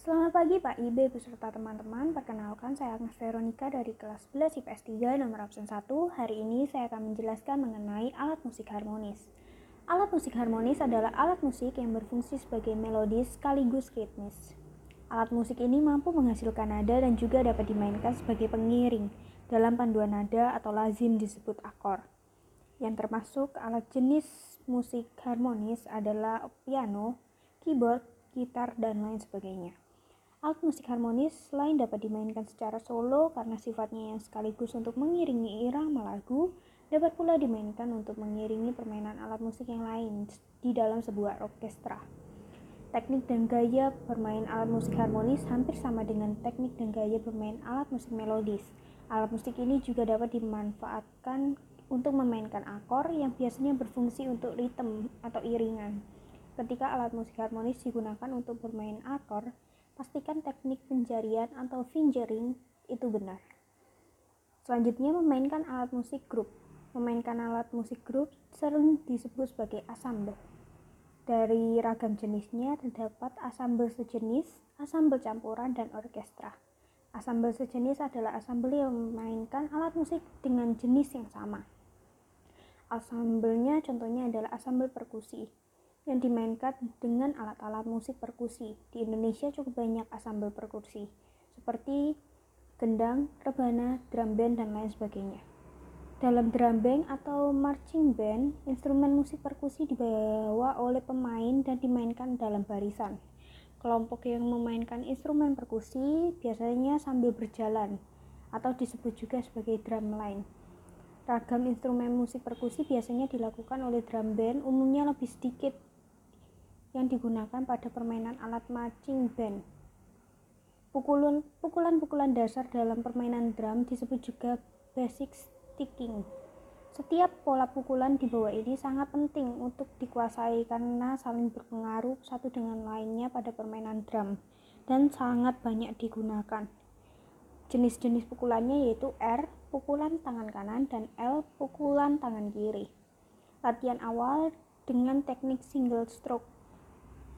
Selamat pagi Pak Ibe beserta teman-teman. Perkenalkan saya Agnes Veronica dari kelas 11 IPS 3 nomor absen 1. Hari ini saya akan menjelaskan mengenai alat musik harmonis. Alat musik harmonis adalah alat musik yang berfungsi sebagai melodis sekaligus ritmis. Alat musik ini mampu menghasilkan nada dan juga dapat dimainkan sebagai pengiring dalam panduan nada atau lazim disebut akor. Yang termasuk alat jenis musik harmonis adalah piano, keyboard, gitar, dan lain sebagainya. Alat musik harmonis selain dapat dimainkan secara solo karena sifatnya yang sekaligus untuk mengiringi irama lagu, dapat pula dimainkan untuk mengiringi permainan alat musik yang lain di dalam sebuah orkestra. Teknik dan gaya bermain alat musik harmonis hampir sama dengan teknik dan gaya bermain alat musik melodis. Alat musik ini juga dapat dimanfaatkan untuk memainkan akor yang biasanya berfungsi untuk ritme atau iringan. Ketika alat musik harmonis digunakan untuk bermain akor, pastikan teknik penjarian atau fingering itu benar. Selanjutnya memainkan alat musik grup. Memainkan alat musik grup sering disebut sebagai assemble. Dari ragam jenisnya terdapat assemble sejenis, assemble campuran, dan orkestra. Assemble sejenis adalah assemble yang memainkan alat musik dengan jenis yang sama. Assemblenya contohnya adalah assemble perkusi, yang dimainkan dengan alat-alat musik perkusi. Di Indonesia cukup banyak asambel perkusi, seperti gendang, rebana, drum band, dan lain sebagainya. Dalam drum band atau marching band, instrumen musik perkusi dibawa oleh pemain dan dimainkan dalam barisan. Kelompok yang memainkan instrumen perkusi biasanya sambil berjalan atau disebut juga sebagai drum line. Ragam instrumen musik perkusi biasanya dilakukan oleh drum band, umumnya lebih sedikit yang digunakan pada permainan alat marching band. Pukulan-pukulan dasar dalam permainan drum disebut juga basic sticking. Setiap pola pukulan di bawah ini sangat penting untuk dikuasai karena saling berpengaruh satu dengan lainnya pada permainan drum dan sangat banyak digunakan. Jenis-jenis pukulannya yaitu R, pukulan tangan kanan, dan L, pukulan tangan kiri. Latihan awal dengan teknik single stroke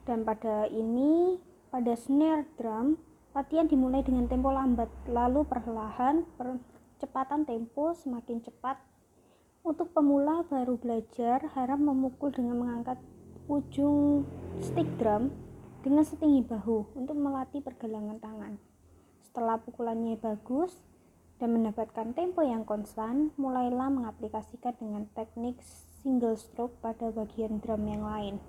dan pada ini, pada snare drum, latihan dimulai dengan tempo lambat, lalu perlahan percepatan tempo semakin cepat. Untuk pemula baru belajar, harap memukul dengan mengangkat ujung stick drum dengan setinggi bahu untuk melatih pergelangan tangan. Setelah pukulannya bagus dan mendapatkan tempo yang konstan, mulailah mengaplikasikan dengan teknik single stroke pada bagian drum yang lain.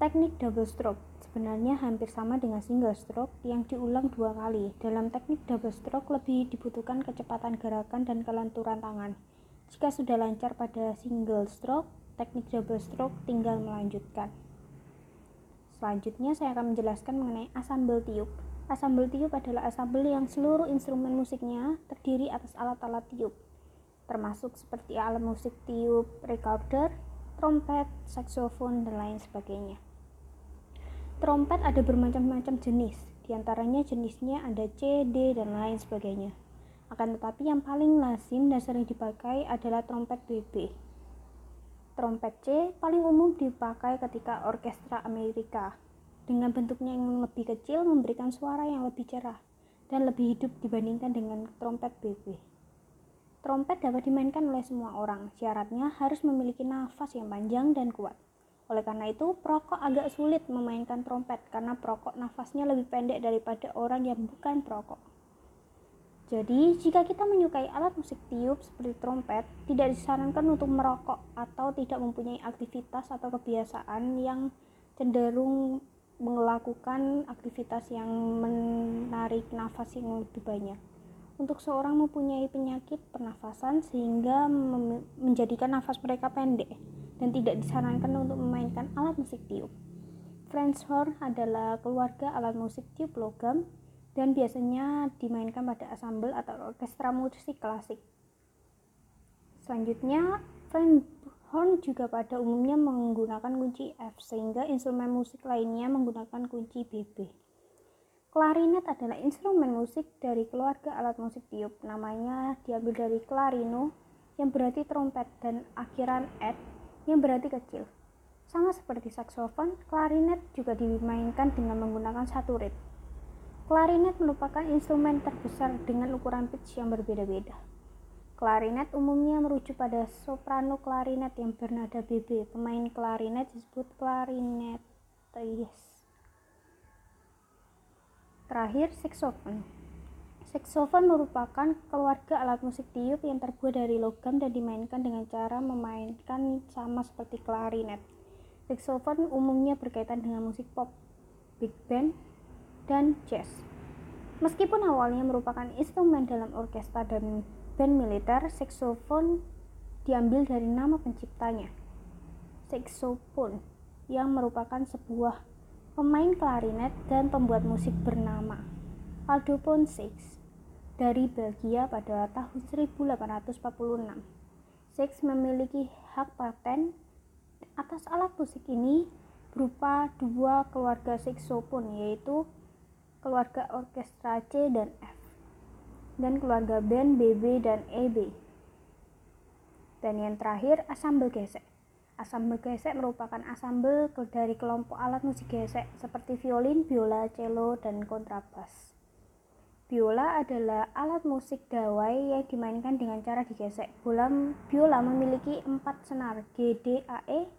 Teknik double stroke sebenarnya hampir sama dengan single stroke yang diulang dua kali. Dalam teknik double stroke lebih dibutuhkan kecepatan gerakan dan kelenturan tangan. Jika sudah lancar pada single stroke, teknik double stroke tinggal melanjutkan. Selanjutnya saya akan menjelaskan mengenai assemble tiup. Assemble tiup adalah assemble yang seluruh instrumen musiknya terdiri atas alat-alat tiup, termasuk seperti alat musik tiup recorder, trompet, saksofon, dan lain sebagainya. Trompet ada bermacam-macam jenis, di antaranya jenisnya ada C, D, dan lain sebagainya. Akan tetapi yang paling lazim dan sering dipakai adalah trompet BB. Trompet C paling umum dipakai ketika orkestra Amerika. Dengan bentuknya yang lebih kecil memberikan suara yang lebih cerah dan lebih hidup dibandingkan dengan trompet BB. Trompet dapat dimainkan oleh semua orang, syaratnya harus memiliki nafas yang panjang dan kuat. Oleh karena itu, perokok agak sulit memainkan trompet karena perokok nafasnya lebih pendek daripada orang yang bukan perokok. Jadi, jika kita menyukai alat musik tiup seperti trompet, tidak disarankan untuk merokok atau tidak mempunyai aktivitas atau kebiasaan yang cenderung melakukan aktivitas yang menarik nafas yang lebih banyak. Untuk seorang mempunyai penyakit pernafasan sehingga menjadikan nafas mereka pendek dan tidak disarankan untuk memainkan alat musik tiup. French horn adalah keluarga alat musik tiup logam dan biasanya dimainkan pada ensemble atau orkestra musik klasik. Selanjutnya, French horn juga pada umumnya menggunakan kunci F sehingga instrumen musik lainnya menggunakan kunci BB. Klarinet adalah instrumen musik dari keluarga alat musik tiup. Namanya diambil dari clarino yang berarti trompet dan akhiran et yang berarti kecil. Sama seperti saksofon, klarinet juga dimainkan dengan menggunakan satu rit. Klarinet merupakan instrumen terbesar dengan ukuran pitch yang berbeda-beda. Klarinet umumnya merujuk pada soprano klarinet yang bernada BB. Pemain klarinet disebut klarinetis. Terakhir, saksofon. Saksofon merupakan keluarga alat musik tiup yang terbuat dari logam dan dimainkan dengan cara memainkan sama seperti klarinet. Saxophone umumnya berkaitan dengan musik pop, big band, dan jazz. Meskipun awalnya merupakan instrumen dalam orkestra dan band militer, saxophone diambil dari nama penciptanya, saxophone, yang merupakan sebuah pemain klarinet dan pembuat musik bernama Aldo Ponsix dari Belgia pada tahun 1846. Six memiliki hak paten atas alat musik ini berupa dua keluarga saksofon yaitu keluarga orkestra C dan F dan keluarga band BB dan EB. Dan yang terakhir asambel gesek. Asambel gesek merupakan asambel dari kelompok alat musik gesek seperti violin, biola, cello, dan kontrabas. Biola adalah alat musik dawai yang dimainkan dengan cara digesek. Biola, biola memiliki empat senar G, D, A, E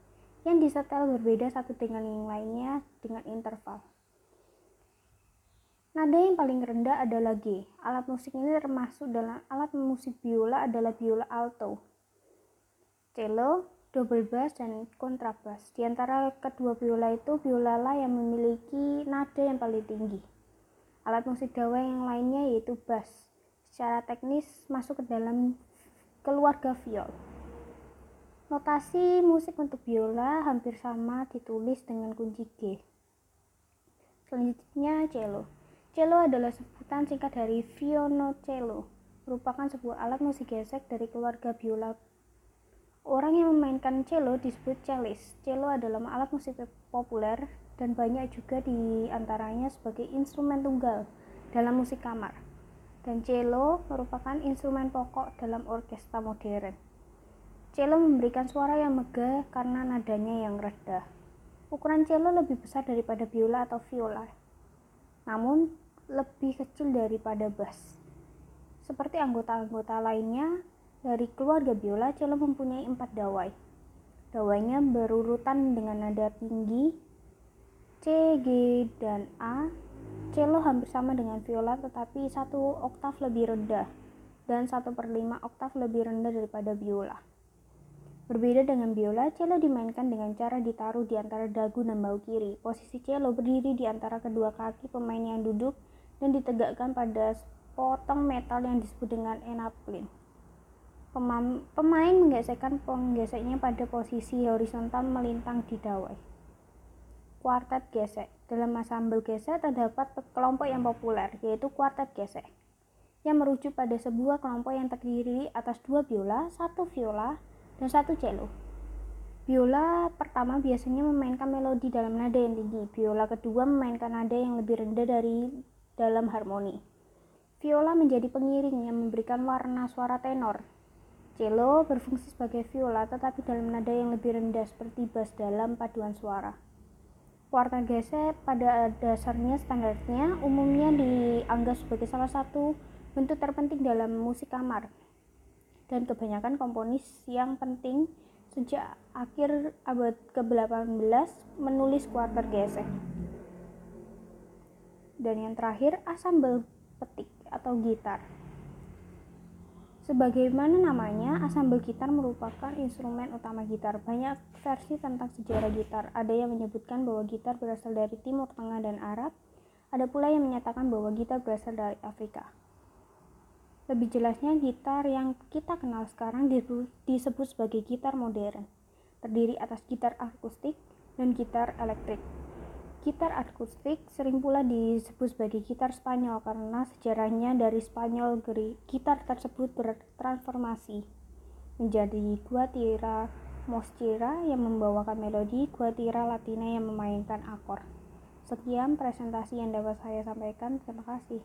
yang disetel berbeda satu dengan yang lainnya dengan interval. Nada yang paling rendah adalah G. Alat musik ini termasuk dalam alat musik biola adalah biola alto, cello, double bass, dan kontrabas. Di antara kedua biola itu, biola la yang memiliki nada yang paling tinggi. Alat musik dawa yang lainnya yaitu bass. Secara teknis masuk ke dalam keluarga viol. Notasi musik untuk biola hampir sama ditulis dengan kunci G. Selanjutnya cello. Cello adalah sebutan singkat dari violoncello, merupakan sebuah alat musik gesek dari keluarga biola. Orang yang memainkan cello disebut cellist. Cello adalah alat musik populer dan banyak juga di antaranya sebagai instrumen tunggal dalam musik kamar. Dan cello merupakan instrumen pokok dalam orkestra modern. Cello memberikan suara yang megah karena nadanya yang rendah. Ukuran cello lebih besar daripada biola atau viola, namun lebih kecil daripada bass. Seperti anggota-anggota lainnya dari keluarga biola, cello mempunyai empat dawai. Dawainya berurutan dengan nada tinggi C, G, dan A. Cello hampir sama dengan viola tetapi satu oktav lebih rendah dan satu per lima oktav lebih rendah daripada biola. Berbeda dengan biola, cello dimainkan dengan cara ditaruh di antara dagu dan bahu kiri. Posisi cello berdiri di antara kedua kaki pemain yang duduk dan ditegakkan pada potong metal yang disebut dengan enaplin. Pemain menggesekkan penggeseknya pada posisi horizontal melintang di dawai. Kuartet gesek. Dalam ensemble gesek terdapat kelompok yang populer, yaitu kuartet gesek, yang merujuk pada sebuah kelompok yang terdiri atas dua biola, satu viola, dan satu cello. Biola pertama biasanya memainkan melodi dalam nada yang tinggi. Biola kedua memainkan nada yang lebih rendah dari dalam harmoni. Viola menjadi pengiring yang memberikan warna suara tenor. Cello berfungsi sebagai viola tetapi dalam nada yang lebih rendah seperti bass dalam paduan suara. Kuartet gesek pada dasarnya standarnya umumnya dianggap sebagai salah satu bentuk terpenting dalam musik kamar dan kebanyakan komponis yang penting sejak akhir abad ke-18 menulis kuarter gesek. Dan yang terakhir, asambel petik atau gitar. Sebagaimana namanya, asambel gitar merupakan instrumen utama gitar. Banyak versi tentang sejarah gitar. Ada yang menyebutkan bahwa gitar berasal dari Timur Tengah dan Arab. Ada pula yang menyatakan bahwa gitar berasal dari Afrika. Lebih jelasnya, gitar yang kita kenal sekarang disebut sebagai gitar modern, terdiri atas gitar akustik dan gitar elektrik. Gitar akustik sering pula disebut sebagai gitar Spanyol karena sejarahnya dari Spanyol gitar tersebut bertransformasi menjadi guatira moscira yang membawakan melodi, guatira latina yang memainkan akor. Sekian presentasi yang dapat saya sampaikan. Terima kasih.